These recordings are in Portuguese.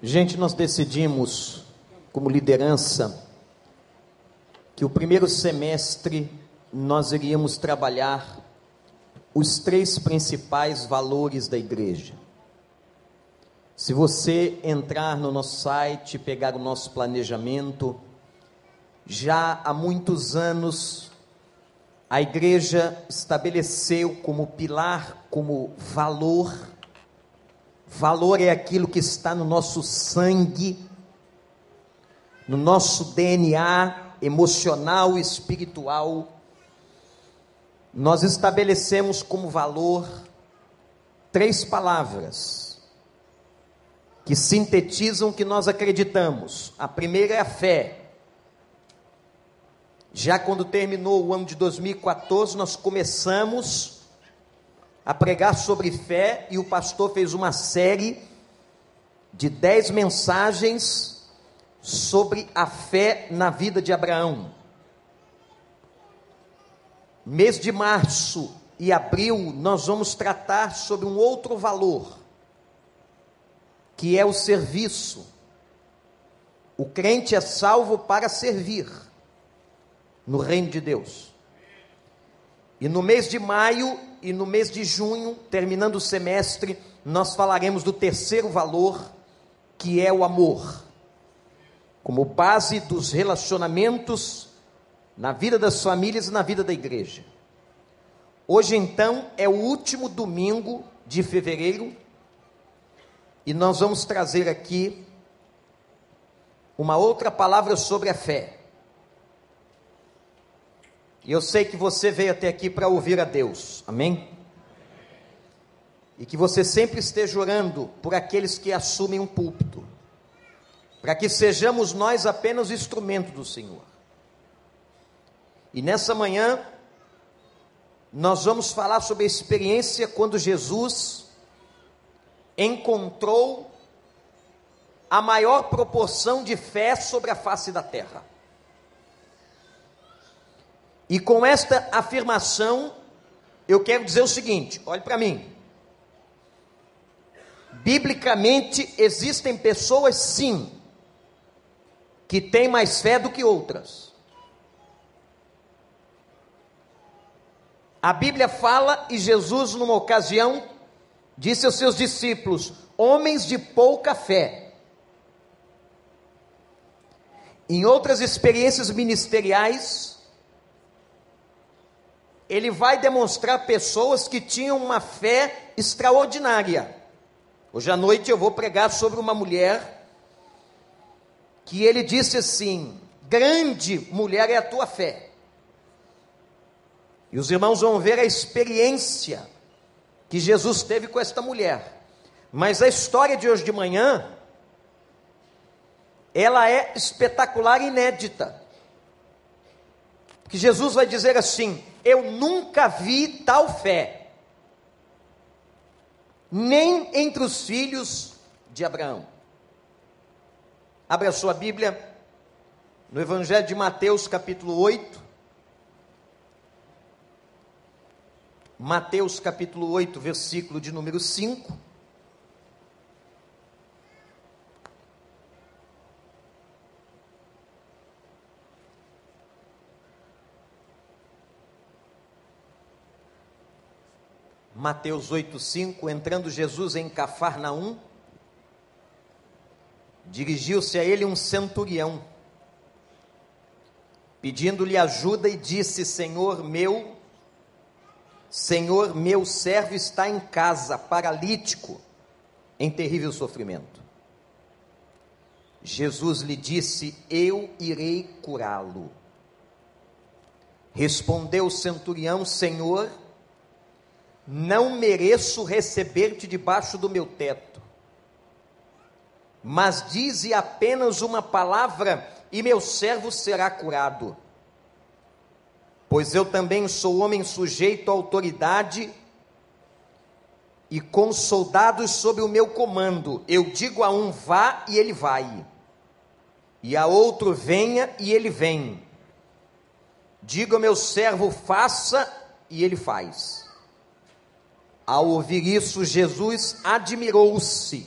Gente, nós decidimos, como liderança, que o primeiro semestre nós iríamos trabalhar os três principais valores da igreja. Se você entrar no nosso site, pegar o nosso planejamento, já há muitos anos a igreja estabeleceu como pilar, como valor, valor é aquilo que está no nosso sangue, no nosso DNA, emocional e espiritual, nós estabelecemos como valor três palavras que sintetizam o que nós acreditamos. A primeira é a fé. Já quando terminou o ano de 2014, nós começamos a pregar sobre fé e o pastor fez uma série de dez mensagens sobre a fé na vida de Abraão. Mês de março e abril, nós vamos tratar sobre um outro valor, que é o serviço. O crente é salvo para servir no reino de Deus. E no mês de maio e no mês de junho, terminando o semestre, nós falaremos do terceiro valor, que é o amor como base dos relacionamentos na vida das famílias e na vida da igreja. Hoje, então, é o último domingo de fevereiro e nós vamos trazer aqui uma outra palavra sobre a fé. E eu sei que você veio até aqui para ouvir a Deus, amém? E que você sempre esteja orando por aqueles que assumem um púlpito para que sejamos nós apenas instrumento do Senhor. E nessa manhã, nós vamos falar sobre a experiência quando Jesus encontrou a maior proporção de fé sobre a face da terra. E com esta afirmação, eu quero dizer o seguinte: olhe para mim. Biblicamente, existem pessoas, sim, que têm mais fé do que outras. A Bíblia fala e Jesus, numa ocasião, disse aos seus discípulos: homens de pouca fé. Em outras experiências ministeriais, ele vai demonstrar pessoas que tinham uma fé extraordinária. Hoje à noite eu vou pregar sobre uma mulher que ele disse assim: Grande mulher é a tua fé. E os irmãos vão ver a experiência que Jesus teve com esta mulher. Mas a história de hoje de manhã, ela é espetacular e inédita. Que Jesus vai dizer assim: Eu nunca vi tal fé, nem entre os filhos de Abraão. Abra sua Bíblia no Evangelho de Mateus, capítulo 8. Mateus, capítulo 8, versículo de número 5. Mateus 8,5, entrando Jesus em Cafarnaum, dirigiu-se a ele um centurião, pedindo-lhe ajuda e disse: Senhor meu, Senhor meu servo está em casa, paralítico, em terrível sofrimento. Jesus lhe disse: Eu irei curá-lo. Respondeu o centurião: Senhor, não mereço receber-te debaixo do meu teto mas dize apenas uma palavra e meu servo será curado. Pois eu também sou homem sujeito à autoridade e com soldados sob o meu comando. Eu digo a um vá e ele vai, e a outro venha e ele vem. Digo ao meu servo faça e ele faz. Ao ouvir isso, Jesus admirou-se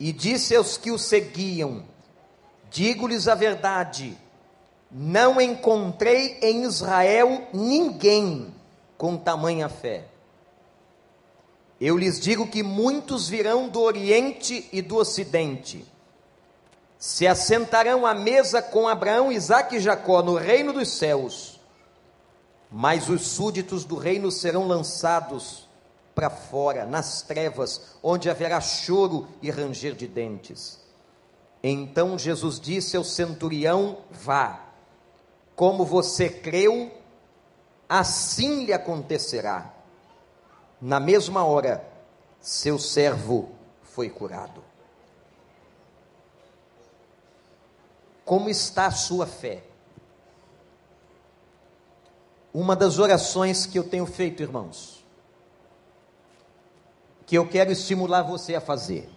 e disse aos que o seguiam: Digo-lhes a verdade, não encontrei em Israel ninguém com tamanha fé. Eu lhes digo que muitos virão do Oriente e do Ocidente, se assentarão à mesa com Abraão, Isaque e Jacó no reino dos céus, mas os súditos do reino serão lançados para fora, nas trevas, onde haverá choro e ranger de dentes. Então Jesus disse ao centurião: Vá, como você creu, assim lhe acontecerá. Na mesma hora, seu servo foi curado. Como está a sua fé? Uma das orações que eu tenho feito, irmãos, que eu quero estimular você a fazer,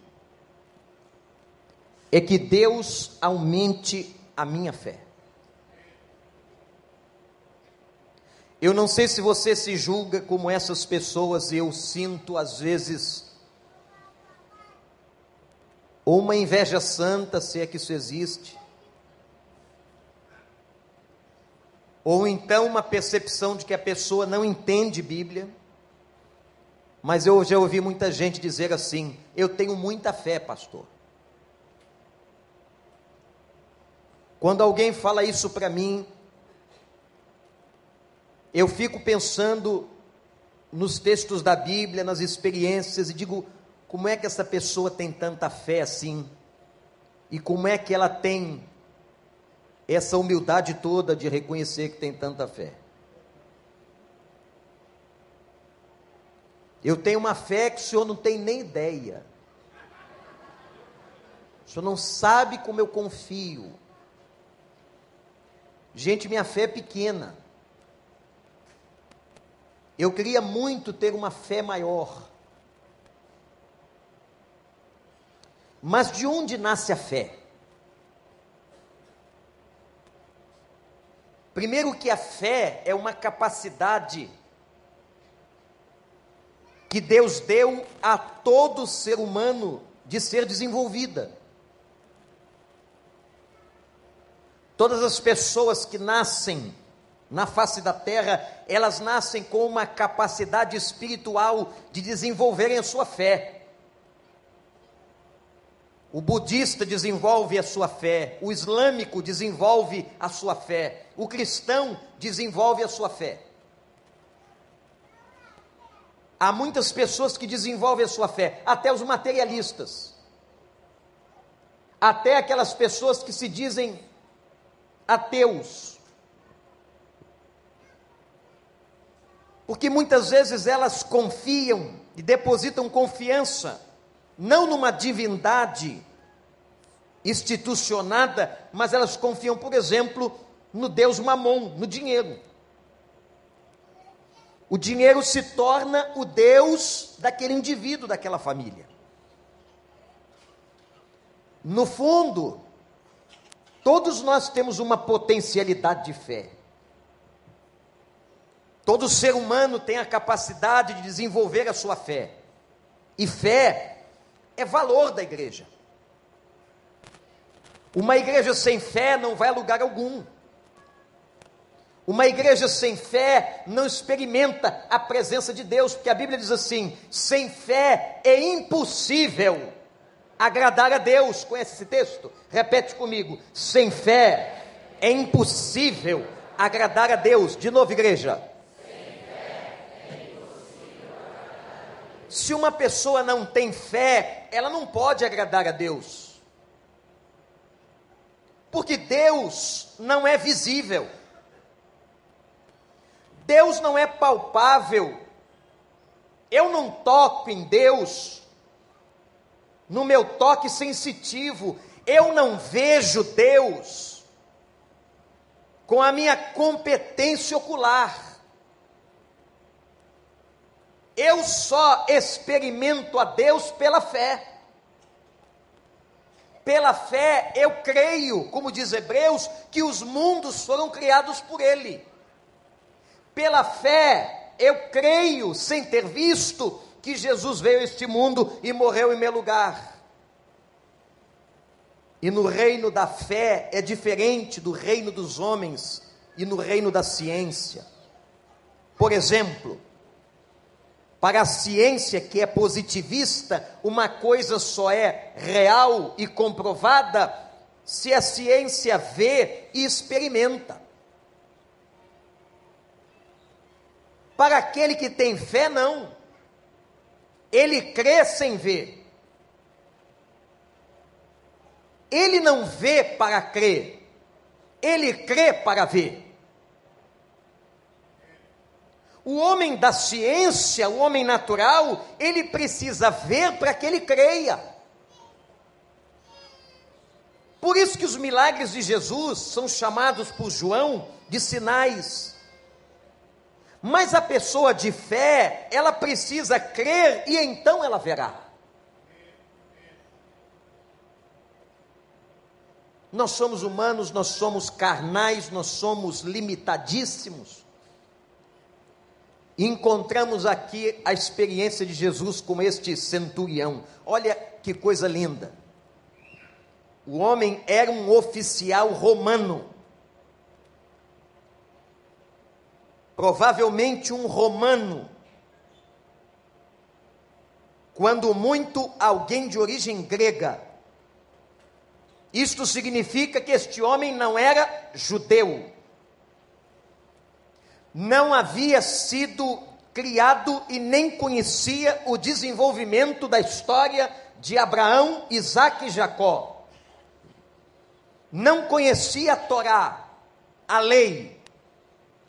é que Deus aumente a minha fé. Eu não sei se você se julga como essas pessoas, eu sinto às vezes ou uma inveja santa, se é que isso existe, ou então uma percepção de que a pessoa não entende Bíblia. Mas eu já ouvi muita gente dizer assim: eu tenho muita fé, pastor. Quando alguém fala isso para mim, eu fico pensando nos textos da Bíblia, nas experiências, e digo: como é que essa pessoa tem tanta fé assim? E como é que ela tem essa humildade toda de reconhecer que tem tanta fé? Eu tenho uma fé que o senhor não tem nem ideia. O senhor não sabe como eu confio. Gente, minha fé é pequena. Eu queria muito ter uma fé maior. Mas de onde nasce a fé? Primeiro, que a fé é uma capacidade que Deus deu a todo ser humano de ser desenvolvida. Todas as pessoas que nascem na face da terra, elas nascem com uma capacidade espiritual de desenvolverem a sua fé. O budista desenvolve a sua fé, o islâmico desenvolve a sua fé, o cristão desenvolve a sua fé. Há muitas pessoas que desenvolvem a sua fé, até os materialistas, até aquelas pessoas que se dizem ateus. Porque muitas vezes elas confiam e depositam confiança, não numa divindade institucionada, mas elas confiam, por exemplo, no Deus Mamon, no dinheiro. O dinheiro se torna o Deus daquele indivíduo, daquela família. No fundo, Todos nós temos uma potencialidade de fé. Todo ser humano tem a capacidade de desenvolver a sua fé. E fé é valor da igreja. Uma igreja sem fé não vai a lugar algum. Uma igreja sem fé não experimenta a presença de Deus, porque a Bíblia diz assim: sem fé é impossível agradar a Deus. Conhece esse texto? Repete comigo. Sem fé é impossível agradar a Deus. De novo, igreja. Se uma pessoa não tem fé, ela não pode agradar a Deus. Porque Deus não é visível. Deus não é palpável. Eu não toco em Deus no meu toque sensitivo, eu não vejo Deus com a minha competência ocular. Eu só experimento a Deus pela fé. Pela fé eu creio, como diz Hebreus, que os mundos foram criados por Ele. Pela fé eu creio, sem ter visto, que Jesus veio a este mundo e morreu em meu lugar. E no reino da fé é diferente do reino dos homens e no reino da ciência. Por exemplo, para a ciência que é positivista, uma coisa só é real e comprovada se a ciência vê e experimenta. Para aquele que tem fé, não. Ele crê sem ver. Ele não vê para crer, ele crê para ver. O homem da ciência, o homem natural, ele precisa ver para que ele creia. Por isso que os milagres de Jesus são chamados por João de sinais. Mas a pessoa de fé, ela precisa crer e então ela verá. Nós somos humanos, nós somos carnais, nós somos limitadíssimos. Encontramos aqui a experiência de Jesus com este centurião. Olha que coisa linda. O homem era um oficial romano. Provavelmente um romano. Quando muito, alguém de origem grega. Isto significa que este homem não era judeu. Não havia sido criado e nem conhecia o desenvolvimento da história de Abraão, Isaac e Jacó não conhecia a Torá, a lei,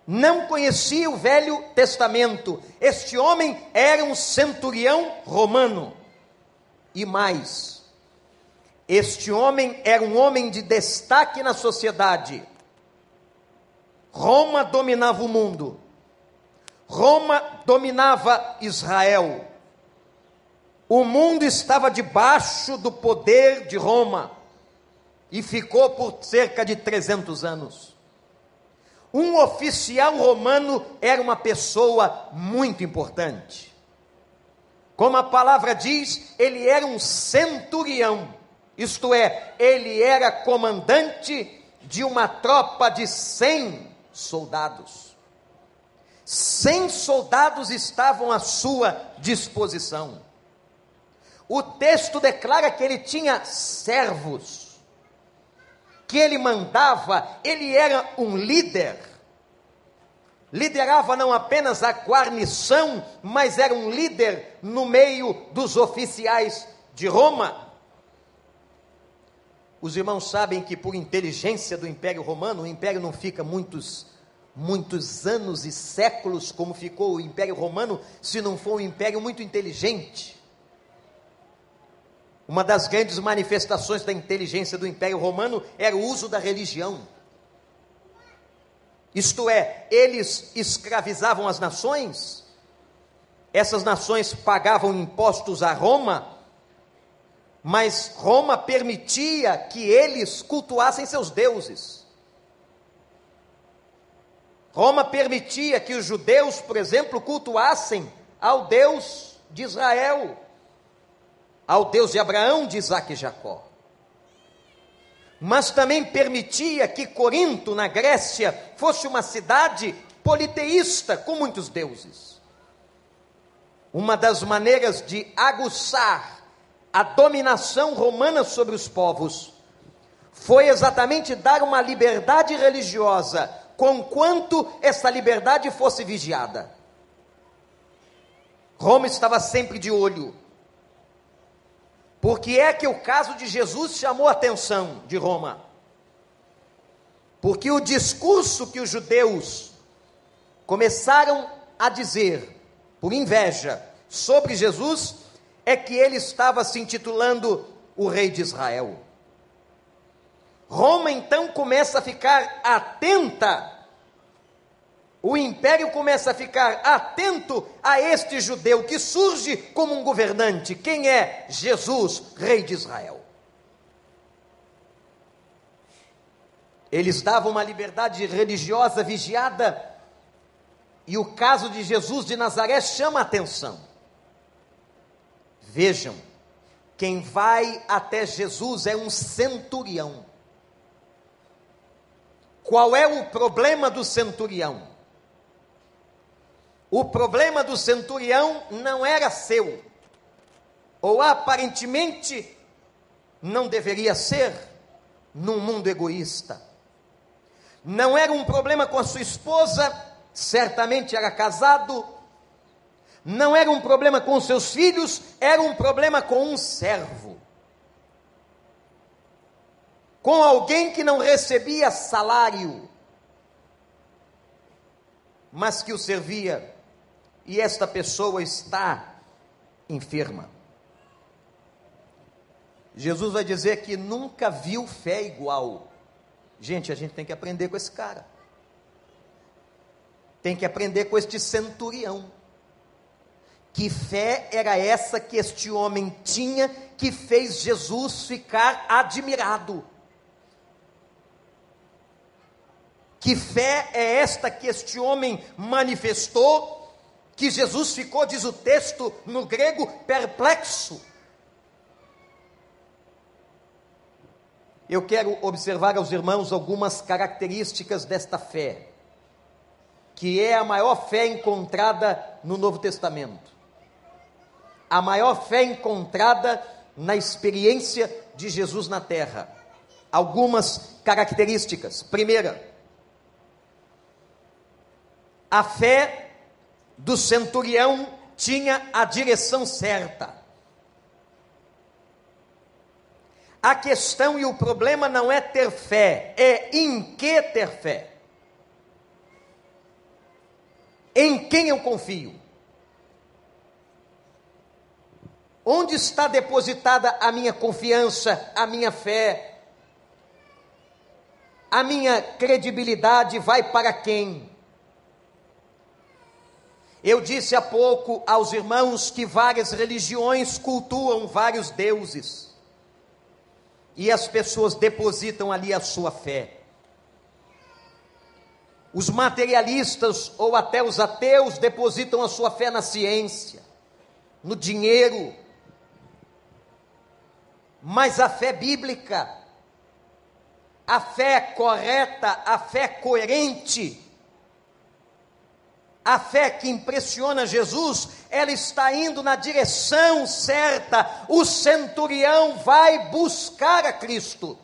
não conhecia o Velho Testamento. Este homem era um centurião romano. E mais, este homem era um homem de destaque na sociedade. Roma dominava o mundo. Roma dominava Israel. O mundo estava debaixo do poder de Roma e ficou por cerca de 300 anos. Um oficial romano era uma pessoa muito importante. Como a palavra diz, ele era um centurião, isto é, ele era comandante de uma tropa de 100 soldados. 100 soldados estavam à sua disposição. O texto declara que ele tinha servos que ele mandava, ele era um líder. Liderava não apenas a guarnição, mas era um líder no meio dos oficiais de Roma. Os irmãos sabem que por inteligência do Império Romano, o império não fica muitos muitos anos e séculos como ficou o Império Romano, se não for um império muito inteligente. Uma das grandes manifestações da inteligência do Império Romano era o uso da religião. Isto é, eles escravizavam as nações, essas nações pagavam impostos a Roma, mas Roma permitia que eles cultuassem seus deuses. Roma permitia que os judeus, por exemplo, cultuassem ao Deus de Israel ao Deus de Abraão, de Isaac e Jacó. Mas também permitia que Corinto, na Grécia, fosse uma cidade politeísta, com muitos deuses. Uma das maneiras de aguçar a dominação romana sobre os povos foi exatamente dar uma liberdade religiosa, conquanto essa liberdade fosse vigiada. Roma estava sempre de olho por que é que o caso de Jesus chamou a atenção de Roma? Porque o discurso que os judeus começaram a dizer, por inveja, sobre Jesus, é que ele estava se intitulando o Rei de Israel. Roma então começa a ficar atenta o império começa a ficar atento a este judeu que surge como um governante. Quem é? Jesus, rei de Israel. Eles davam uma liberdade religiosa vigiada, e o caso de Jesus de Nazaré chama a atenção. Vejam, quem vai até Jesus é um centurião. Qual é o problema do centurião? O problema do centurião não era seu, ou aparentemente não deveria ser, num mundo egoísta. Não era um problema com a sua esposa, certamente era casado. Não era um problema com seus filhos, era um problema com um servo. Com alguém que não recebia salário, mas que o servia. E esta pessoa está enferma. Jesus vai dizer que nunca viu fé igual. Gente, a gente tem que aprender com esse cara. Tem que aprender com este centurião. Que fé era essa que este homem tinha que fez Jesus ficar admirado? Que fé é esta que este homem manifestou? Que Jesus ficou, diz o texto no grego, perplexo. eu quero observar aos irmãos algumas características desta fé, que é a maior fé encontrada no Novo Testamento, a maior fé encontrada na experiência de Jesus na terra. Algumas características. Primeira, a fé do centurião tinha a direção certa. A questão e o problema não é ter fé, é em que ter fé. Em quem eu confio? Onde está depositada a minha confiança, a minha fé? A minha credibilidade vai para quem? Eu disse há pouco aos irmãos que várias religiões cultuam vários deuses e as pessoas depositam ali a sua fé. Os materialistas ou até os ateus depositam a sua fé na ciência, no dinheiro. Mas a fé bíblica, a fé correta, a fé coerente, a fé que impressiona Jesus, ela está indo na direção certa. O centurião vai buscar a Cristo.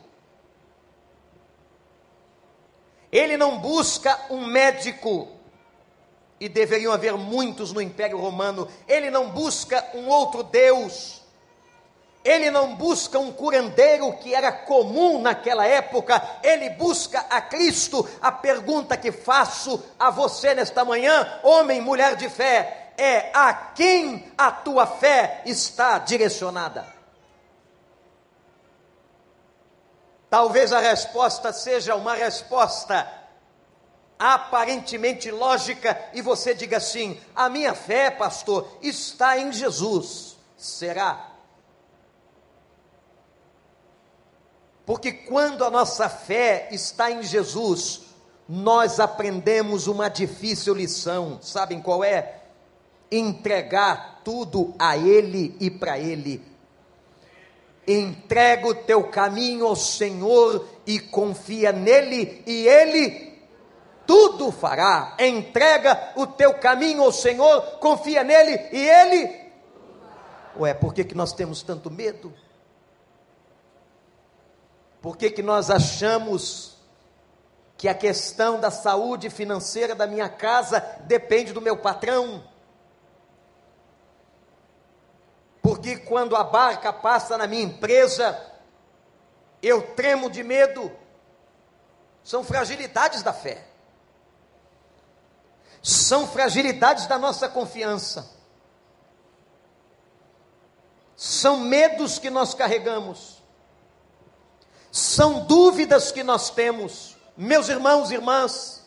Ele não busca um médico, e deveriam haver muitos no Império Romano. Ele não busca um outro Deus. Ele não busca um curandeiro que era comum naquela época, ele busca a Cristo. A pergunta que faço a você nesta manhã, homem, mulher de fé, é: a quem a tua fé está direcionada? Talvez a resposta seja uma resposta aparentemente lógica e você diga assim: a minha fé, pastor, está em Jesus. Será? Porque quando a nossa fé está em Jesus, nós aprendemos uma difícil lição. Sabem qual é? Entregar tudo a Ele e para Ele. Entrega o teu caminho ao Senhor e confia nele, e Ele tudo fará. Entrega o teu caminho ao Senhor, confia nele, e Ele. Ué, por que, que nós temos tanto medo? Por que, que nós achamos que a questão da saúde financeira da minha casa depende do meu patrão? Porque quando a barca passa na minha empresa, eu tremo de medo. São fragilidades da fé. São fragilidades da nossa confiança. São medos que nós carregamos são dúvidas que nós temos. Meus irmãos e irmãs,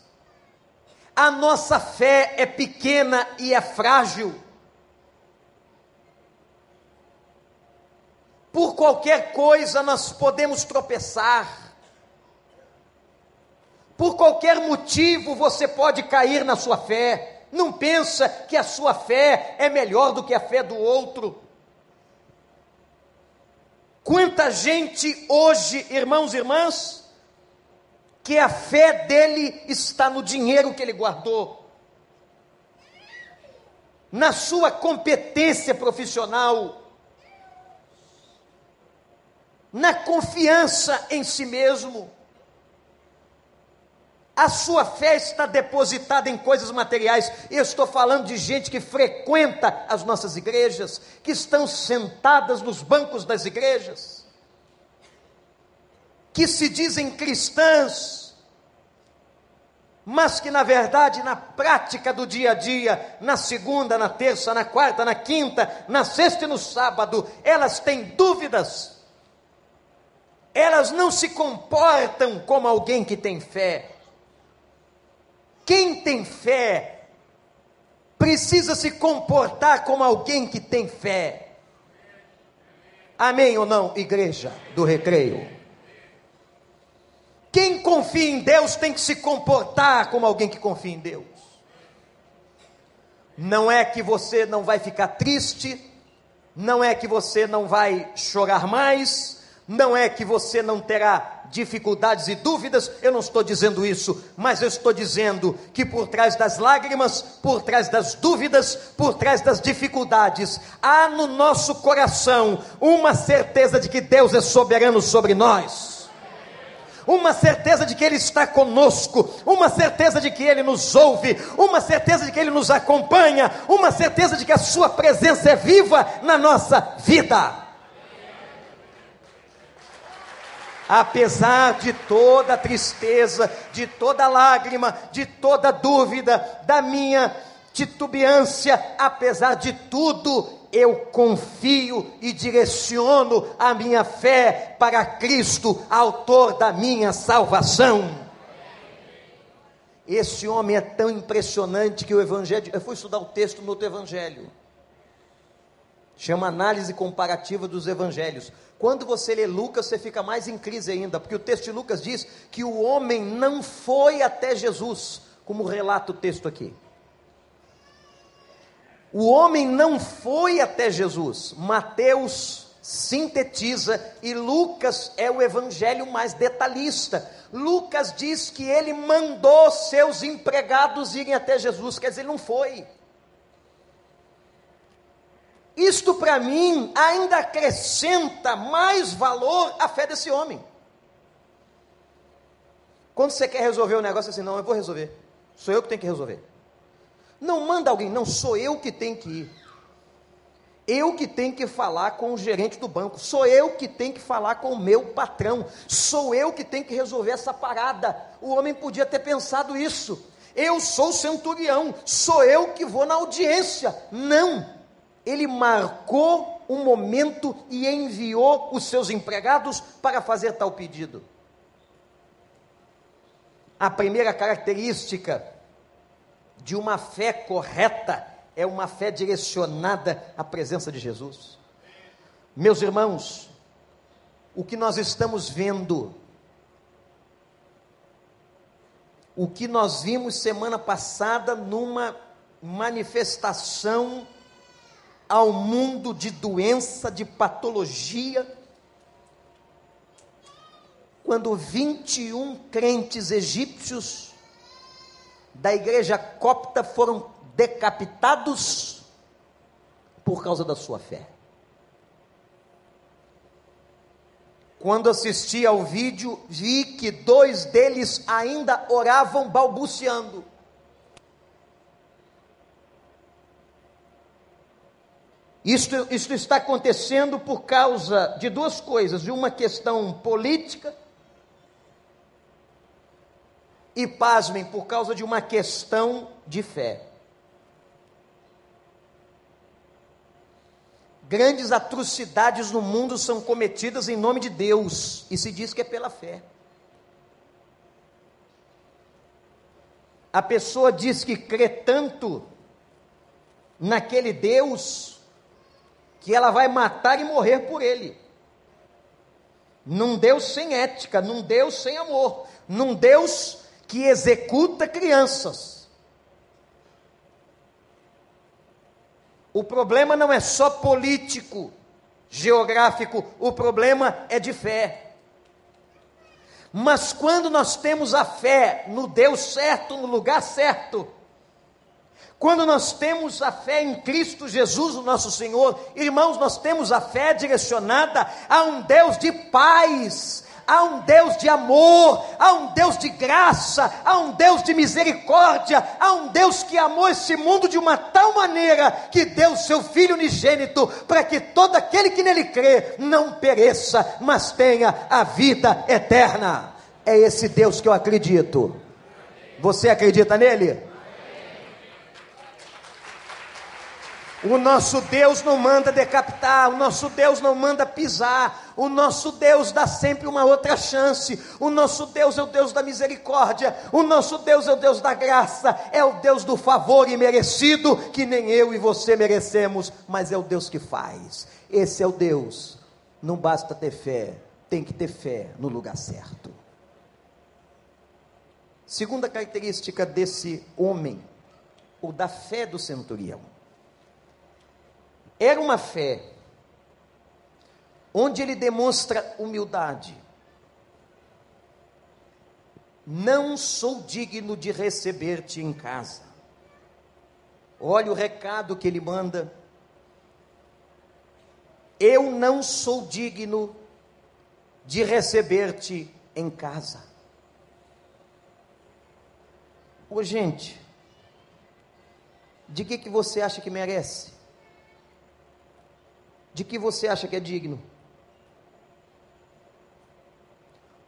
a nossa fé é pequena e é frágil. Por qualquer coisa nós podemos tropeçar. Por qualquer motivo você pode cair na sua fé. Não pensa que a sua fé é melhor do que a fé do outro. Quanta gente hoje, irmãos e irmãs, que a fé dele está no dinheiro que ele guardou, na sua competência profissional, na confiança em si mesmo. A sua fé está depositada em coisas materiais. Eu estou falando de gente que frequenta as nossas igrejas, que estão sentadas nos bancos das igrejas, que se dizem cristãs, mas que na verdade, na prática do dia a dia, na segunda, na terça, na quarta, na quinta, na sexta e no sábado, elas têm dúvidas. Elas não se comportam como alguém que tem fé quem tem fé precisa se comportar como alguém que tem fé. Amém ou não, igreja do recreio? Quem confia em Deus tem que se comportar como alguém que confia em Deus. Não é que você não vai ficar triste, não é que você não vai chorar mais, não é que você não terá dificuldades e dúvidas, eu não estou dizendo isso, mas eu estou dizendo que por trás das lágrimas, por trás das dúvidas, por trás das dificuldades, há no nosso coração uma certeza de que Deus é soberano sobre nós uma certeza de que Ele está conosco, uma certeza de que Ele nos ouve, uma certeza de que Ele nos acompanha, uma certeza de que a Sua presença é viva na nossa vida. Apesar de toda tristeza, de toda lágrima, de toda dúvida, da minha titubeância, apesar de tudo, eu confio e direciono a minha fé para Cristo, autor da minha salvação. Esse homem é tão impressionante que o Evangelho. Eu fui estudar o texto no outro Evangelho. Chama Análise Comparativa dos Evangelhos. Quando você lê Lucas, você fica mais em crise ainda, porque o texto de Lucas diz que o homem não foi até Jesus, como relata o texto aqui. O homem não foi até Jesus. Mateus sintetiza e Lucas é o evangelho mais detalhista. Lucas diz que ele mandou seus empregados irem até Jesus, quer dizer, ele não foi. Isto para mim ainda acrescenta mais valor à fé desse homem. Quando você quer resolver um negócio assim, não, eu vou resolver. Sou eu que tenho que resolver. Não manda alguém, não, sou eu que tenho que ir. Eu que tenho que falar com o gerente do banco, sou eu que tenho que falar com o meu patrão, sou eu que tenho que resolver essa parada. O homem podia ter pensado isso. Eu sou centurião, sou eu que vou na audiência. Não ele marcou um momento e enviou os seus empregados para fazer tal pedido. A primeira característica de uma fé correta é uma fé direcionada à presença de Jesus. Meus irmãos, o que nós estamos vendo, o que nós vimos semana passada numa manifestação ao mundo de doença, de patologia, quando 21 crentes egípcios da igreja copta foram decapitados por causa da sua fé. Quando assisti ao vídeo, vi que dois deles ainda oravam balbuciando. Isto, isto está acontecendo por causa de duas coisas: de uma questão política, e pasmem, por causa de uma questão de fé. Grandes atrocidades no mundo são cometidas em nome de Deus, e se diz que é pela fé. A pessoa diz que crê tanto naquele Deus, que ela vai matar e morrer por ele. Num Deus sem ética, num Deus sem amor, num Deus que executa crianças. O problema não é só político, geográfico, o problema é de fé. Mas quando nós temos a fé no Deus certo, no lugar certo, quando nós temos a fé em Cristo Jesus, o nosso Senhor, irmãos, nós temos a fé direcionada a um Deus de paz, Há um Deus de amor, há um Deus de graça, há um Deus de misericórdia, há um Deus que amou esse mundo de uma tal maneira que deu seu Filho unigênito para que todo aquele que nele crê não pereça, mas tenha a vida eterna. É esse Deus que eu acredito. Você acredita nele? O nosso Deus não manda decapitar, o nosso Deus não manda pisar, o nosso Deus dá sempre uma outra chance, o nosso Deus é o Deus da misericórdia, o nosso Deus é o Deus da graça, é o Deus do favor imerecido, que nem eu e você merecemos, mas é o Deus que faz. Esse é o Deus. Não basta ter fé, tem que ter fé no lugar certo. Segunda característica desse homem, ou da fé do centurião era uma fé onde ele demonstra humildade. Não sou digno de receber-te em casa. Olha o recado que ele manda. Eu não sou digno de receber-te em casa. Ô gente, de que, que você acha que merece? De que você acha que é digno.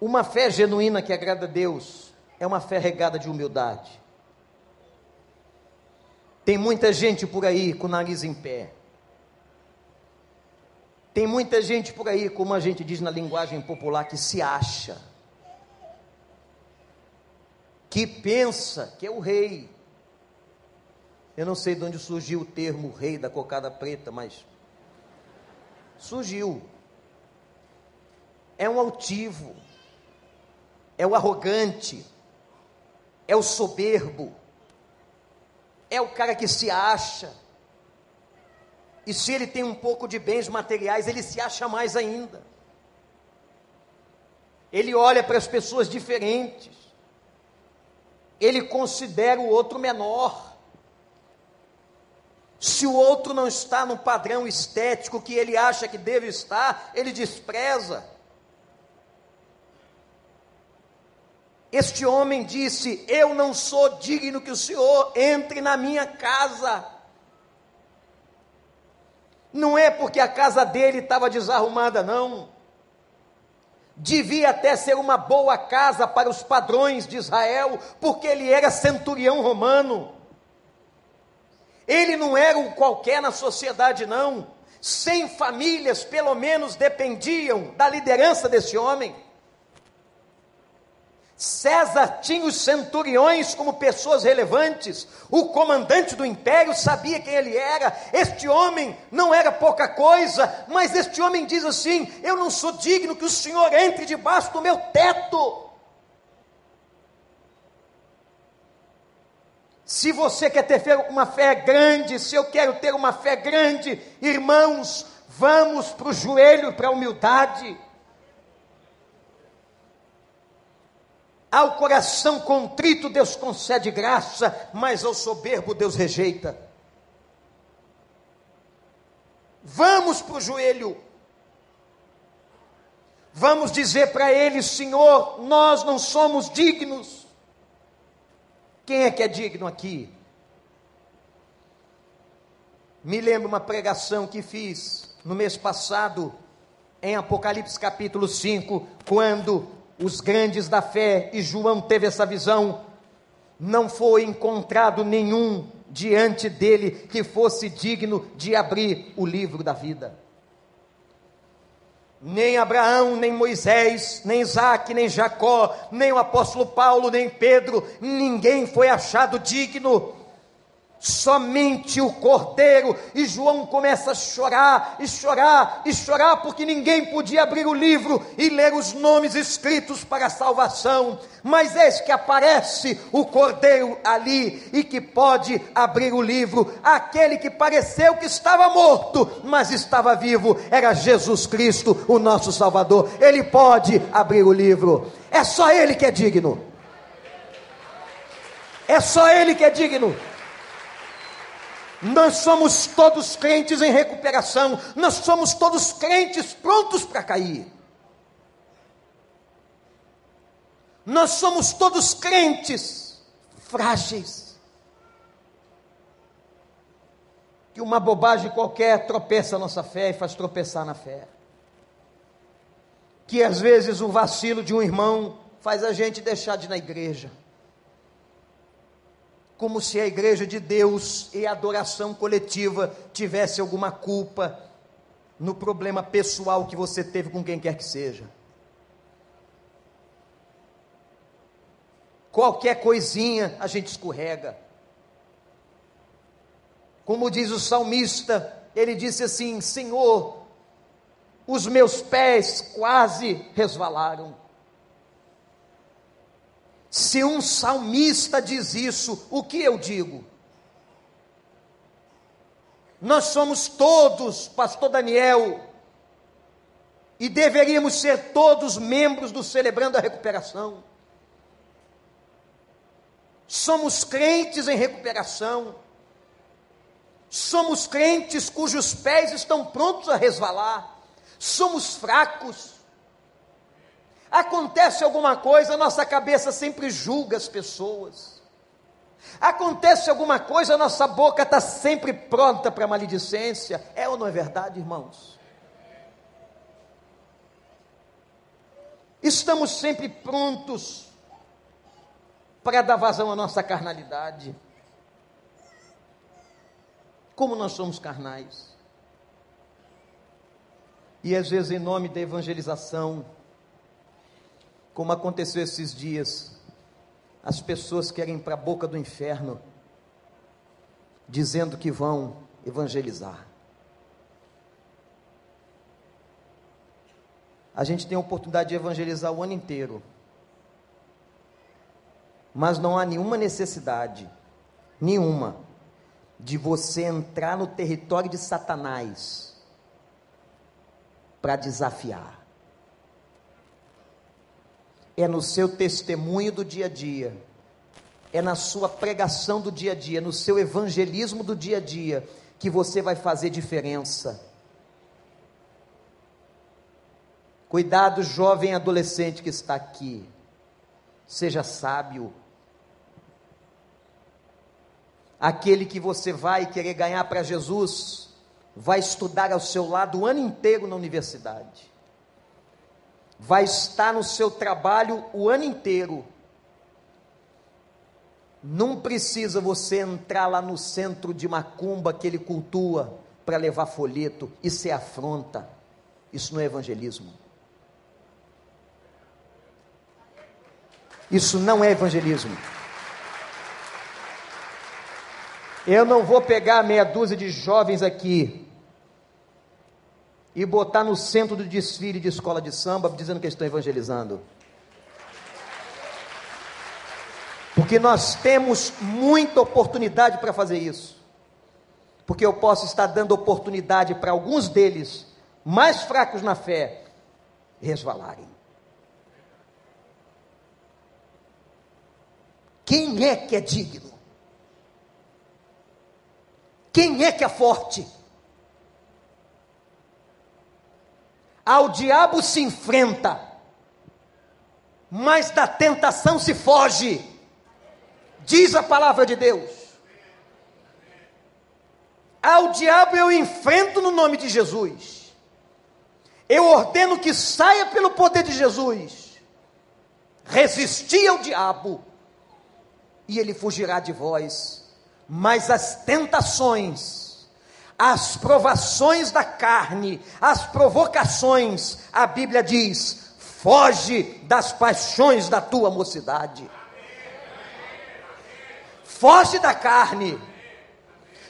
Uma fé genuína que agrada a Deus é uma fé regada de humildade. Tem muita gente por aí com o nariz em pé. Tem muita gente por aí, como a gente diz na linguagem popular, que se acha, que pensa que é o rei. Eu não sei de onde surgiu o termo rei da cocada preta, mas surgiu. É um altivo, é o arrogante, é o soberbo, é o cara que se acha. E se ele tem um pouco de bens materiais, ele se acha mais ainda. Ele olha para as pessoas diferentes. Ele considera o outro menor. Se o outro não está no padrão estético que ele acha que deve estar, ele despreza. Este homem disse: Eu não sou digno que o Senhor entre na minha casa. Não é porque a casa dele estava desarrumada, não. Devia até ser uma boa casa para os padrões de Israel, porque ele era centurião romano. Ele não era um qualquer na sociedade, não. Cem famílias, pelo menos, dependiam da liderança desse homem. César tinha os centuriões como pessoas relevantes, o comandante do império sabia quem ele era. Este homem não era pouca coisa, mas este homem diz assim: Eu não sou digno que o Senhor entre debaixo do meu teto. Se você quer ter uma fé grande, se eu quero ter uma fé grande, irmãos, vamos para o joelho, para a humildade. Ao coração contrito, Deus concede graça, mas ao soberbo, Deus rejeita. Vamos para o joelho. Vamos dizer para Ele: Senhor, nós não somos dignos quem é que é digno aqui? Me lembro uma pregação que fiz no mês passado, em Apocalipse capítulo 5, quando os grandes da fé, e João teve essa visão, não foi encontrado nenhum diante dele que fosse digno de abrir o livro da vida nem Abraão, nem Moisés, nem Isaac, nem Jacó, nem o apóstolo Paulo, nem Pedro, ninguém foi achado digno. Somente o cordeiro. E João começa a chorar e chorar e chorar, porque ninguém podia abrir o livro e ler os nomes escritos para a salvação. Mas eis que aparece o cordeiro ali e que pode abrir o livro. Aquele que pareceu que estava morto, mas estava vivo, era Jesus Cristo, o nosso Salvador. Ele pode abrir o livro. É só Ele que é digno. É só Ele que é digno. Nós somos todos crentes em recuperação, nós somos todos crentes prontos para cair. Nós somos todos crentes frágeis. Que uma bobagem qualquer tropeça a nossa fé e faz tropeçar na fé. Que às vezes o vacilo de um irmão faz a gente deixar de ir na igreja como se a igreja de Deus e a adoração coletiva tivesse alguma culpa no problema pessoal que você teve com quem quer que seja. Qualquer coisinha a gente escorrega. Como diz o salmista, ele disse assim: Senhor, os meus pés quase resvalaram. Se um salmista diz isso, o que eu digo? Nós somos todos, Pastor Daniel, e deveríamos ser todos membros do Celebrando a Recuperação. Somos crentes em recuperação. Somos crentes cujos pés estão prontos a resvalar. Somos fracos. Acontece alguma coisa, nossa cabeça sempre julga as pessoas. Acontece alguma coisa, nossa boca está sempre pronta para maledicência. É ou não é verdade, irmãos? Estamos sempre prontos para dar vazão à nossa carnalidade. Como nós somos carnais. E às vezes, em nome da evangelização, como aconteceu esses dias, as pessoas querem ir para a boca do inferno, dizendo que vão evangelizar. A gente tem a oportunidade de evangelizar o ano inteiro, mas não há nenhuma necessidade, nenhuma, de você entrar no território de Satanás para desafiar é no seu testemunho do dia a dia, é na sua pregação do dia a dia, no seu evangelismo do dia a dia, que você vai fazer diferença. Cuidado, jovem adolescente que está aqui, seja sábio. Aquele que você vai querer ganhar para Jesus, vai estudar ao seu lado o ano inteiro na universidade vai estar no seu trabalho o ano inteiro. Não precisa você entrar lá no centro de macumba que ele cultua para levar folheto. Isso é afronta. Isso não é evangelismo. Isso não é evangelismo. Eu não vou pegar meia dúzia de jovens aqui e botar no centro do desfile de escola de samba dizendo que estão evangelizando. Porque nós temos muita oportunidade para fazer isso. Porque eu posso estar dando oportunidade para alguns deles, mais fracos na fé, resvalarem. Quem é que é digno? Quem é que é forte? Ao diabo se enfrenta, mas da tentação se foge, diz a palavra de Deus. Ao diabo eu enfrento no nome de Jesus, eu ordeno que saia pelo poder de Jesus, resisti ao diabo, e ele fugirá de vós, mas as tentações, as provações da carne, as provocações, a Bíblia diz: foge das paixões da tua mocidade. Foge da carne,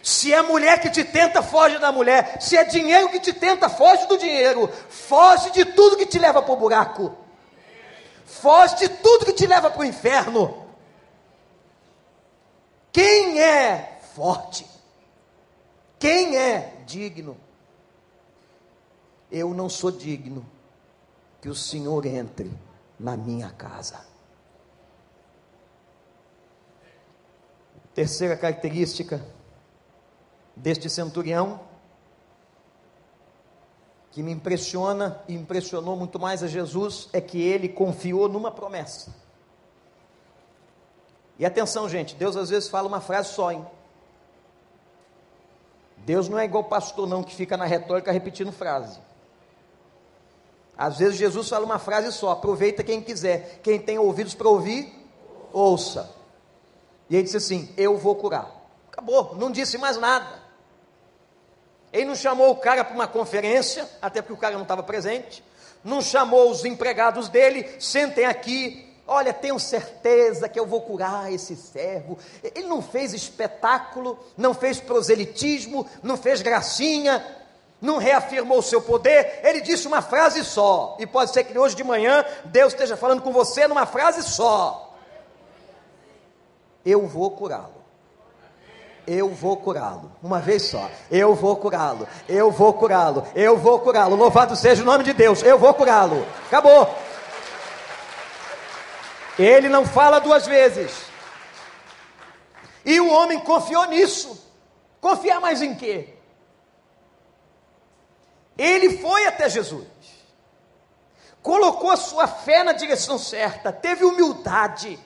Se é mulher que te tenta, foge da mulher. Se é dinheiro que te tenta, foge do dinheiro. Foge de tudo que te leva para o buraco. Foge de tudo que te leva para o inferno. Quem é forte? Quem é digno? Eu não sou digno que o Senhor entre na minha casa. Terceira característica deste centurião, que me impressiona e impressionou muito mais a Jesus, é que ele confiou numa promessa. E atenção, gente, Deus às vezes fala uma frase só, hein? Deus não é igual pastor, não, que fica na retórica repetindo frase. Às vezes Jesus fala uma frase só, aproveita quem quiser. Quem tem ouvidos para ouvir, ouça. E ele disse assim: Eu vou curar. Acabou, não disse mais nada. Ele não chamou o cara para uma conferência, até porque o cara não estava presente. Não chamou os empregados dele, sentem aqui. Olha, tenho certeza que eu vou curar esse servo. Ele não fez espetáculo, não fez proselitismo, não fez gracinha, não reafirmou o seu poder, ele disse uma frase só. E pode ser que hoje de manhã Deus esteja falando com você numa frase só. Eu vou curá-lo eu vou curá-lo. Uma vez só. Eu vou curá-lo. Eu vou curá-lo. Eu vou curá-lo. Louvado seja o nome de Deus. Eu vou curá-lo. Acabou. Ele não fala duas vezes. E o homem confiou nisso. Confiar mais em quê? Ele foi até Jesus. Colocou a sua fé na direção certa, teve humildade.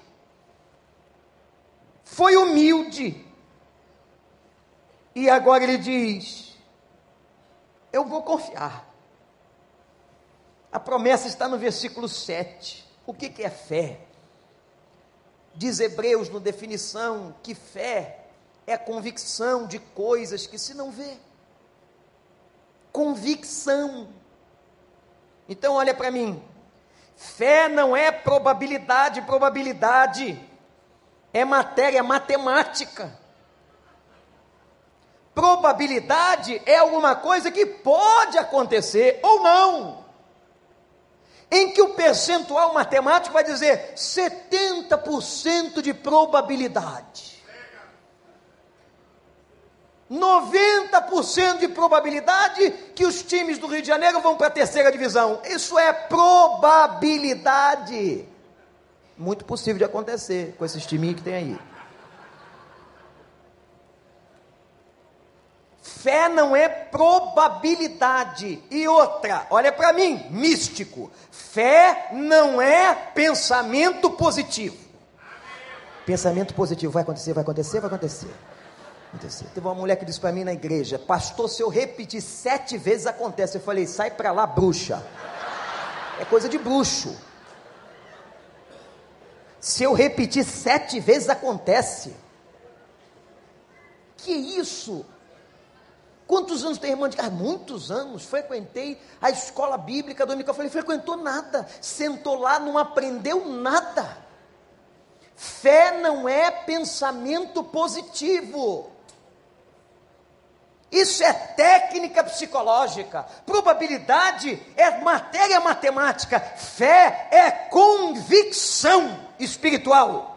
Foi humilde e agora ele diz: Eu vou confiar. A promessa está no versículo 7. O que, que é fé? Diz Hebreus, no definição, que fé é a convicção de coisas que se não vê. Convicção. Então, olha para mim. Fé não é probabilidade, probabilidade. É matéria matemática. Probabilidade é alguma coisa que pode acontecer ou não. Em que o percentual matemático vai dizer 70% de probabilidade. 90% de probabilidade que os times do Rio de Janeiro vão para a terceira divisão. Isso é probabilidade. Muito possível de acontecer com esses timinhos que tem aí. Fé não é probabilidade. E outra, olha para mim, místico. Fé não é pensamento positivo. Pensamento positivo vai acontecer, vai acontecer, vai acontecer. acontecer. Teve uma mulher que disse para mim na igreja: Pastor, se eu repetir sete vezes acontece. Eu falei: Sai para lá, bruxa. É coisa de bruxo. Se eu repetir sete vezes acontece. Que isso? Quantos anos tem irmã de casa? Muitos anos. Frequentei a escola bíblica dominical. Eu falei, frequentou nada. Sentou lá, não aprendeu nada. Fé não é pensamento positivo. Isso é técnica psicológica. Probabilidade é matéria matemática. Fé é convicção espiritual.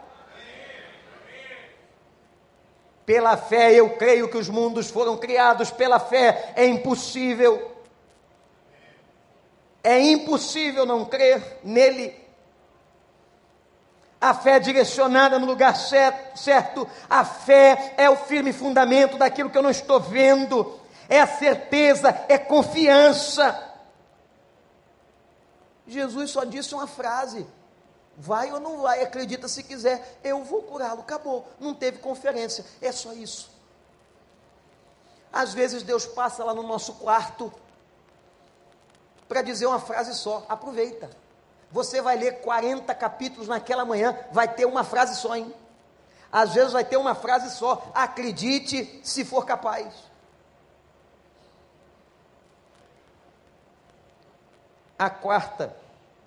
Pela fé eu creio que os mundos foram criados, pela fé é impossível. É impossível não crer nele. A fé é direcionada no lugar certo, a fé é o firme fundamento daquilo que eu não estou vendo, é a certeza, é confiança. Jesus só disse uma frase: Vai ou não vai, acredita se quiser, eu vou curá-lo. Acabou, não teve conferência, é só isso. Às vezes Deus passa lá no nosso quarto para dizer uma frase só, aproveita. Você vai ler 40 capítulos naquela manhã, vai ter uma frase só, hein? Às vezes vai ter uma frase só, acredite se for capaz. A quarta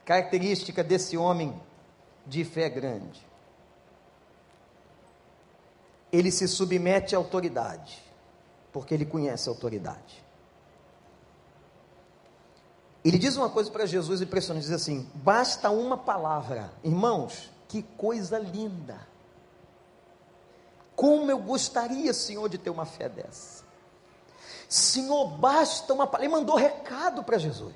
característica desse homem de fé grande. Ele se submete à autoridade. porque ele conhece a autoridade. Ele diz uma coisa para Jesus impressionante, diz assim: basta uma palavra. Irmãos, que coisa linda. Como eu gostaria, Senhor, de ter uma fé dessa. Senhor, basta uma palavra. Ele mandou recado para Jesus.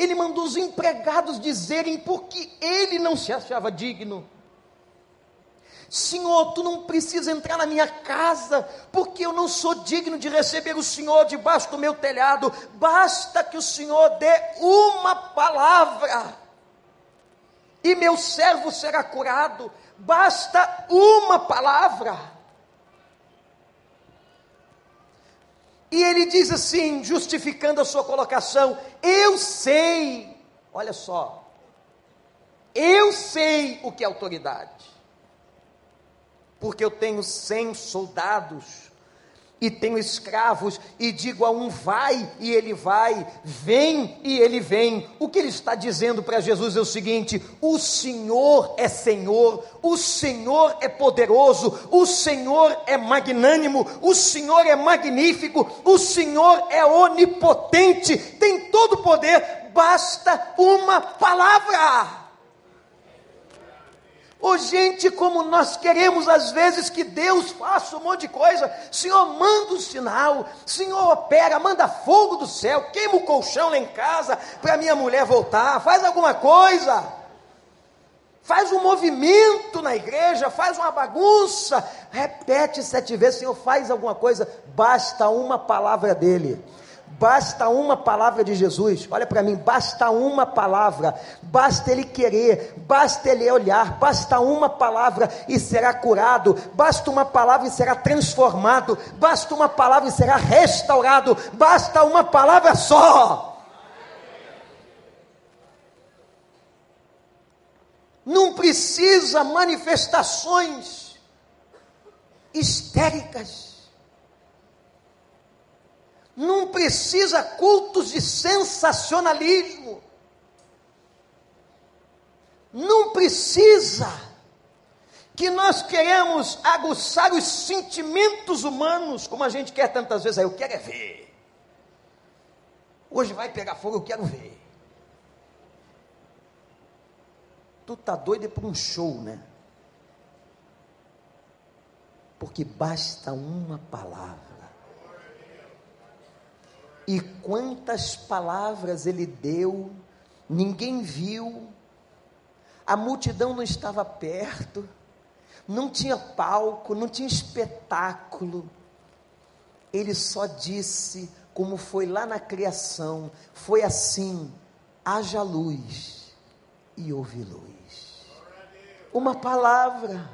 Ele mandou os empregados dizerem porque ele não se achava digno Senhor, tu não precisa entrar na minha casa, porque eu não sou digno de receber o Senhor debaixo do meu telhado. Basta que o Senhor dê uma palavra, e meu servo será curado. Basta uma palavra. E ele diz assim, justificando a sua colocação: Eu sei, olha só, eu sei o que é autoridade porque eu tenho cem soldados e tenho escravos, e digo a um vai e ele vai, vem e ele vem. O que ele está dizendo para Jesus é o seguinte: o Senhor é Senhor, o Senhor é poderoso, o Senhor é magnânimo, o Senhor é magnífico, o Senhor é onipotente, tem todo o poder, basta uma palavra. Ô gente, como nós queremos às vezes que Deus faça um monte de coisa, Senhor, manda um sinal, Senhor, opera, manda fogo do céu, queima o colchão lá em casa para minha mulher voltar, faz alguma coisa, faz um movimento na igreja, faz uma bagunça, repete sete vezes, Senhor, faz alguma coisa, basta uma palavra dEle. Basta uma palavra de Jesus, olha para mim, basta uma palavra, basta ele querer, basta ele olhar, basta uma palavra e será curado, basta uma palavra e será transformado, basta uma palavra e será restaurado, basta uma palavra só. Não precisa manifestações histéricas não precisa cultos de sensacionalismo. Não precisa que nós queremos aguçar os sentimentos humanos, como a gente quer tantas vezes. Aí eu quero é ver. Hoje vai pegar fogo, eu quero ver. Tu tá doido por um show, né? Porque basta uma palavra e quantas palavras ele deu, ninguém viu, a multidão não estava perto, não tinha palco, não tinha espetáculo. Ele só disse, como foi lá na criação: foi assim, haja luz e houve luz. Uma palavra,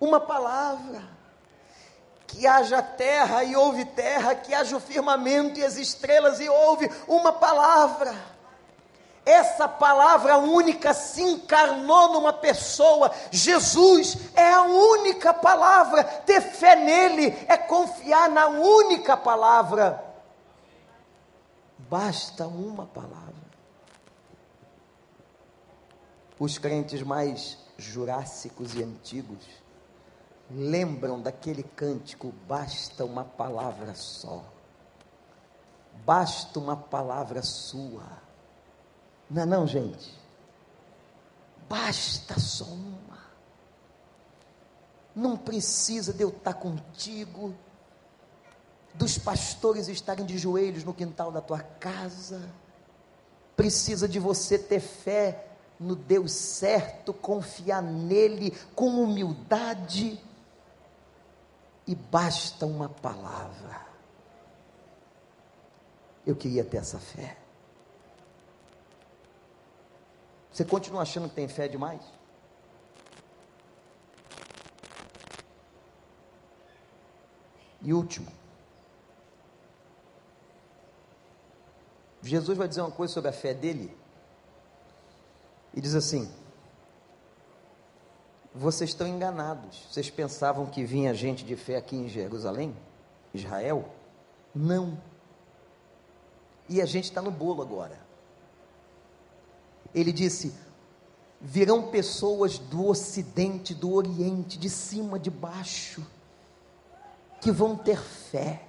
uma palavra que haja terra e houve terra, que haja o firmamento e as estrelas e houve uma palavra. Essa palavra única se encarnou numa pessoa. Jesus é a única palavra. Ter fé nele é confiar na única palavra. Basta uma palavra. Os crentes mais jurássicos e antigos lembram daquele cântico: basta uma palavra só, basta uma palavra sua. Não é não, gente? Basta só uma. Não precisa de eu estar contigo, dos pastores estarem de joelhos no quintal da tua casa. Precisa de você ter fé no Deus certo, confiar nele com humildade e basta uma palavra. Eu queria ter essa fé. Você continua achando que tem fé demais? E último, Jesus vai dizer uma coisa sobre a fé dele, e diz assim: vocês estão enganados. Vocês pensavam que vinha gente de fé aqui em Jerusalém, Israel? Não. E a gente está no bolo agora. Ele disse: virão pessoas do ocidente, do oriente, de cima, de baixo, que vão ter fé,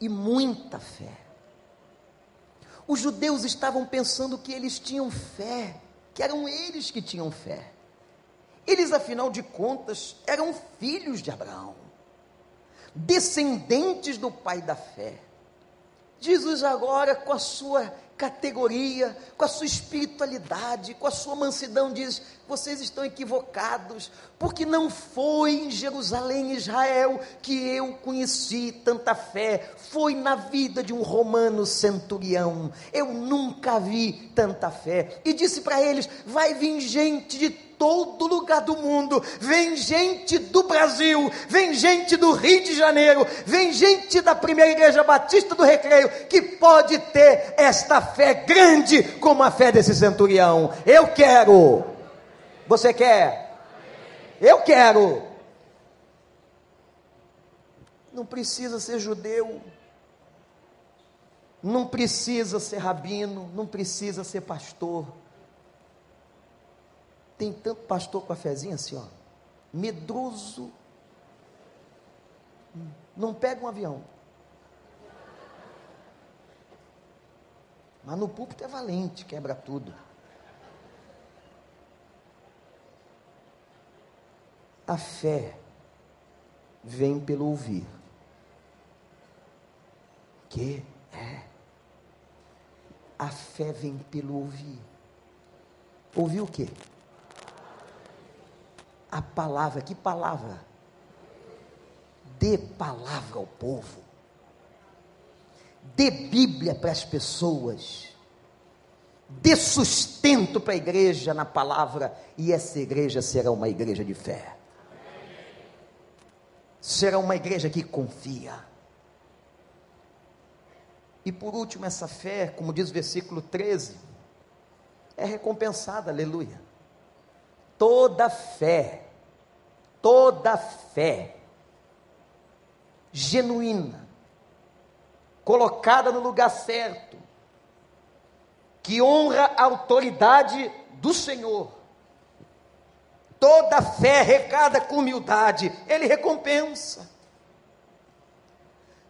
e muita fé. Os judeus estavam pensando que eles tinham fé, que eram eles que tinham fé. Eles, afinal de contas, eram filhos de Abraão, descendentes do pai da fé. Jesus, agora, com a sua categoria, com a sua espiritualidade, com a sua mansidão, diz: vocês estão equivocados, porque não foi em Jerusalém, Israel, que eu conheci tanta fé, foi na vida de um romano centurião. Eu nunca vi tanta fé. E disse para eles: vai vir gente de todo lugar do mundo, vem gente do Brasil, vem gente do Rio de Janeiro, vem gente da primeira igreja batista do Recreio, que pode ter esta fé grande como a fé desse centurião. Eu quero. Você quer? Eu quero. Não precisa ser judeu, não precisa ser rabino, não precisa ser pastor tem tanto pastor com a fezinha assim, ó, medroso, não pega um avião. Mas no púlpito é valente, quebra tudo. A fé vem pelo ouvir. Que é? A fé vem pelo ouvir. Ouvir o quê? A palavra, que palavra? Dê palavra ao povo. Dê Bíblia para as pessoas. Dê sustento para a igreja na palavra, e essa igreja será uma igreja de fé. Será uma igreja que confia. E por último, essa fé, como diz o versículo 13, é recompensada, aleluia toda fé, toda fé genuína, colocada no lugar certo, que honra a autoridade do Senhor, toda fé recada com humildade, Ele recompensa.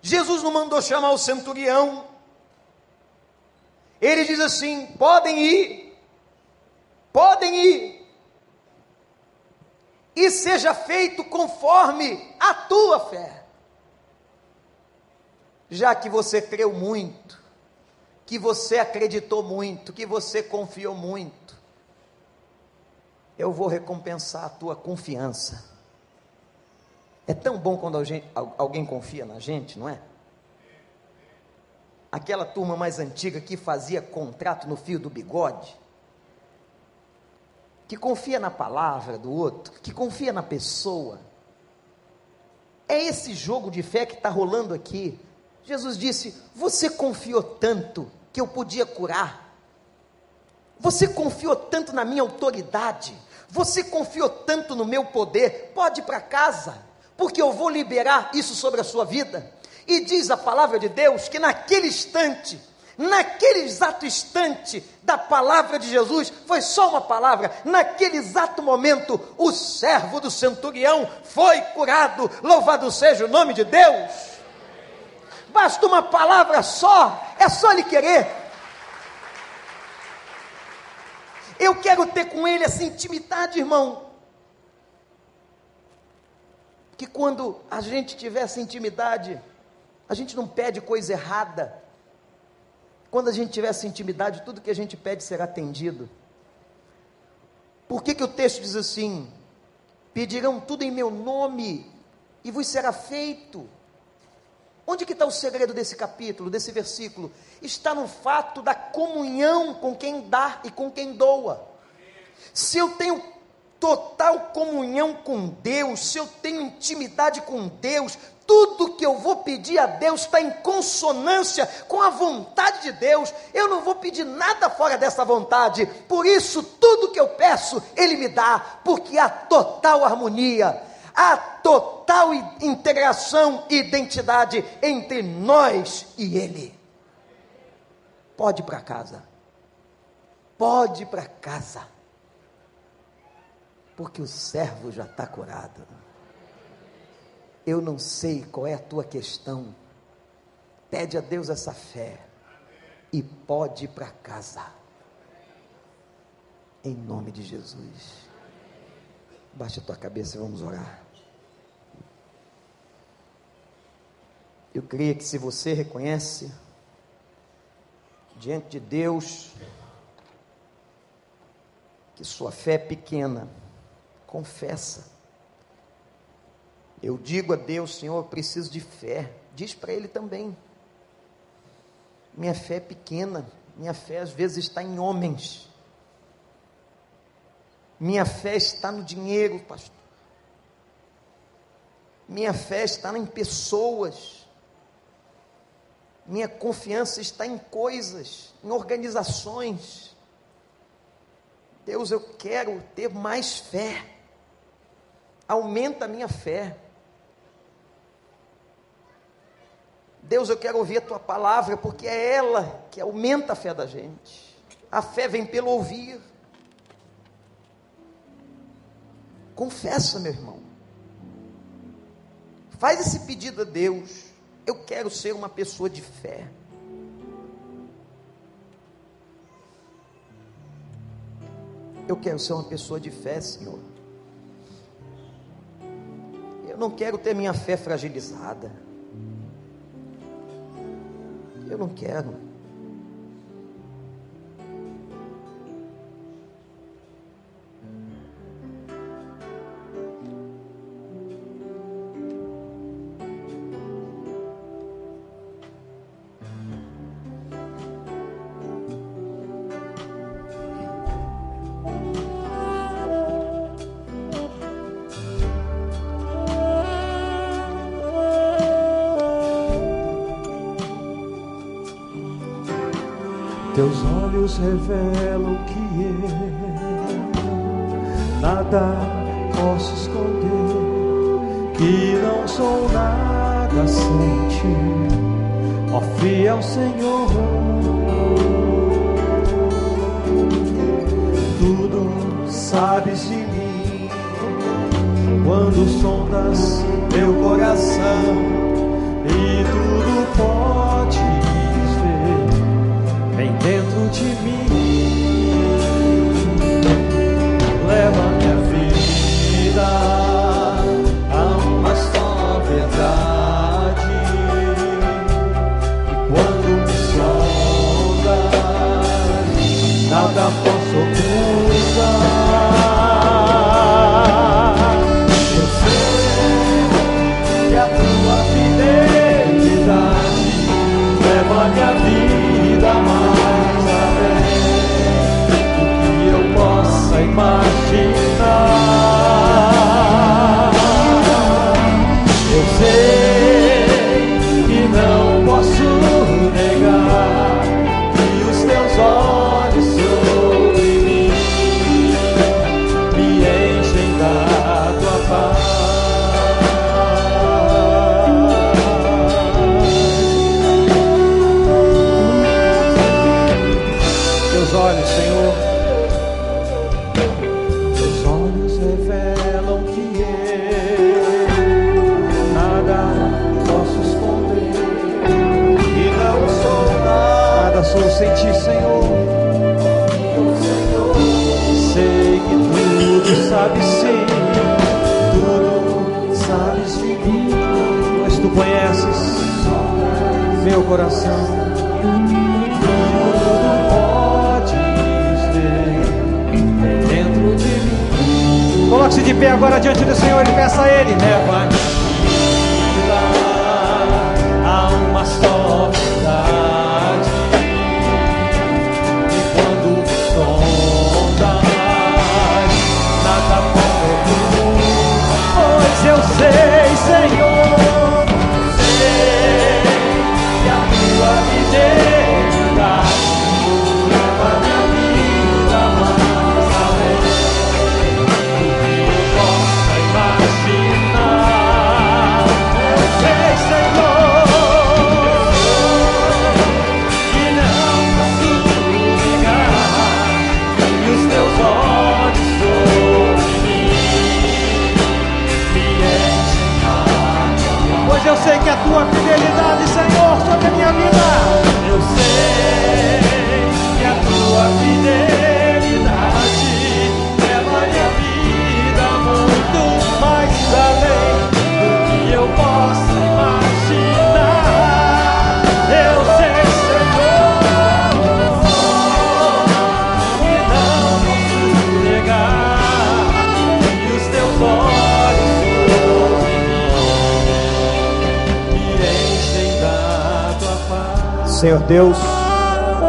Jesus não mandou chamar o centurião, ele diz assim: podem ir, podem ir, e seja feito conforme a tua fé. Já que você creu muito, que você acreditou muito, que você confiou muito, eu vou recompensar a tua confiança. É tão bom quando alguém, alguém confia na gente, não é? Aquela turma mais antiga que fazia contrato no fio do bigode que confia na palavra do outro, que confia na pessoa. É esse jogo de fé que está rolando aqui. Jesus disse: Você confiou tanto que eu podia curar. Você confiou tanto na minha autoridade. Você confiou tanto no meu poder. Pode ir para casa, porque eu vou liberar isso sobre a sua vida. E diz a palavra de Deus que naquele instante Naquele exato instante da palavra de Jesus, foi só uma palavra, naquele exato momento, o servo do centurião foi curado. Louvado seja o nome de Deus. Basta uma palavra só, é só ele querer. Eu quero ter com ele essa intimidade, irmão. Que quando a gente tiver essa intimidade, a gente não pede coisa errada, quando a gente tiver essa intimidade, tudo que a gente pede será atendido. Por que, que o texto diz assim? Pedirão tudo em meu nome e vos será feito. Onde que está o segredo desse capítulo, desse versículo? Está no fato da comunhão com quem dá e com quem doa. Se eu tenho total comunhão com Deus, se eu tenho intimidade com Deus, tudo que eu vou pedir a Deus está em consonância com a vontade de Deus. Eu não vou pedir nada fora dessa vontade. Por isso, tudo que eu peço, Ele me dá, porque há total harmonia, há total integração e identidade entre nós e Ele. Pode ir para casa. Pode ir para casa. Porque o servo já está curado. Eu não sei qual é a tua questão. Pede a Deus essa fé e pode ir para casa. Em nome de Jesus. Baixa a tua cabeça e vamos orar. Eu creio que se você reconhece diante de Deus que sua fé é pequena, confessa. Eu digo a Deus, Senhor, eu preciso de fé. Diz para Ele também. Minha fé é pequena, minha fé às vezes está em homens. Minha fé está no dinheiro, pastor. Minha fé está em pessoas. Minha confiança está em coisas, em organizações. Deus, eu quero ter mais fé. Aumenta a minha fé. Deus, eu quero ouvir a tua palavra, porque é ela que aumenta a fé da gente. A fé vem pelo ouvir. Confessa, meu irmão. Faz esse pedido a Deus. Eu quero ser uma pessoa de fé. Eu quero ser uma pessoa de fé, Senhor. Eu não quero ter minha fé fragilizada. Eu não quero. Revelam que eu nada posso esconder, que não sou nada sem ti, ó fiel Senhor. Tudo sabes de mim. Quando sondas meu coração de mim, leva minha vida a uma só verdade. E quando me sondas, nada posso ocultar. Deus,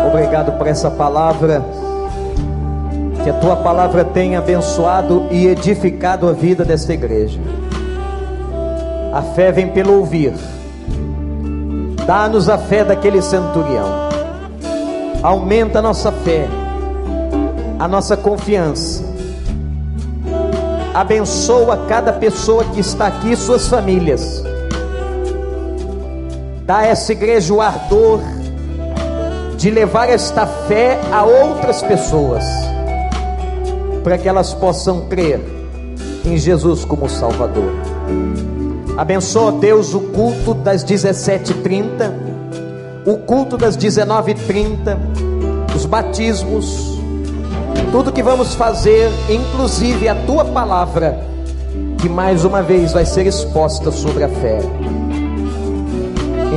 obrigado por essa palavra. Que a tua palavra tenha abençoado e edificado a vida desta igreja. A fé vem pelo ouvir. Dá-nos a fé daquele centurião. Aumenta a nossa fé, a nossa confiança. Abençoa cada pessoa que está aqui suas famílias. Dá a essa igreja o ardor de levar esta fé a outras pessoas, para que elas possam crer em Jesus como Salvador. Abençoa, Deus, o culto das 17h30, o culto das 19h30, os batismos, tudo que vamos fazer, inclusive a tua palavra, que mais uma vez vai ser exposta sobre a fé.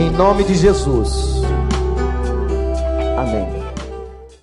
Em nome de Jesus.